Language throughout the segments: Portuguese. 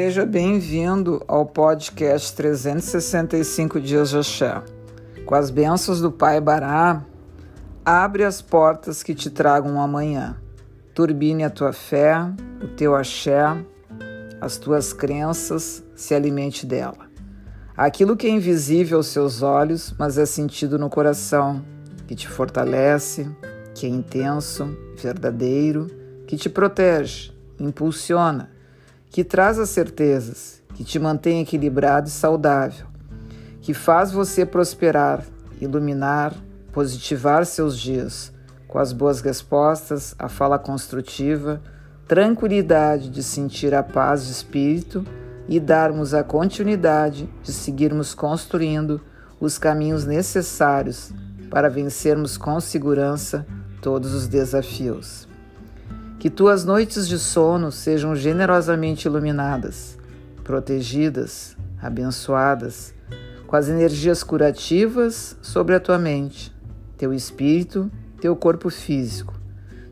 Seja bem-vindo ao podcast 365 Dias de Axé. Com as bênçãos do Pai Bará, abre as portas que te tragam amanhã. Turbine a tua fé, o teu axé, as tuas crenças, se alimente dela. Aquilo que é invisível aos seus olhos, mas é sentido no coração, que te fortalece, que é intenso, verdadeiro, que te protege, impulsiona que traz as certezas, que te mantém equilibrado e saudável, que faz você prosperar, iluminar, positivar seus dias com as boas respostas, a fala construtiva, tranquilidade de sentir a paz de espírito e darmos a continuidade de seguirmos construindo os caminhos necessários para vencermos com segurança todos os desafios. Que tuas noites de sono sejam generosamente iluminadas, protegidas, abençoadas, com as energias curativas sobre a tua mente, teu espírito, teu corpo físico,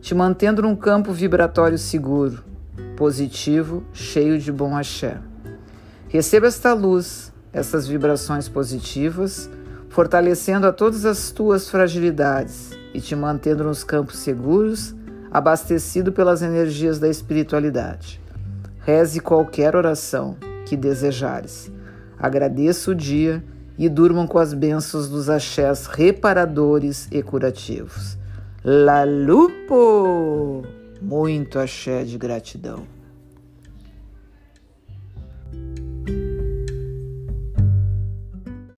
te mantendo num campo vibratório seguro, positivo, cheio de bom axé. Receba esta luz, essas vibrações positivas, fortalecendo a todas as tuas fragilidades e te mantendo nos campos seguros abastecido pelas energias da espiritualidade. Reze qualquer oração que desejares. Agradeça o dia e durmam com as bênçãos dos axés reparadores e curativos. La Lupo! Muito axé de gratidão.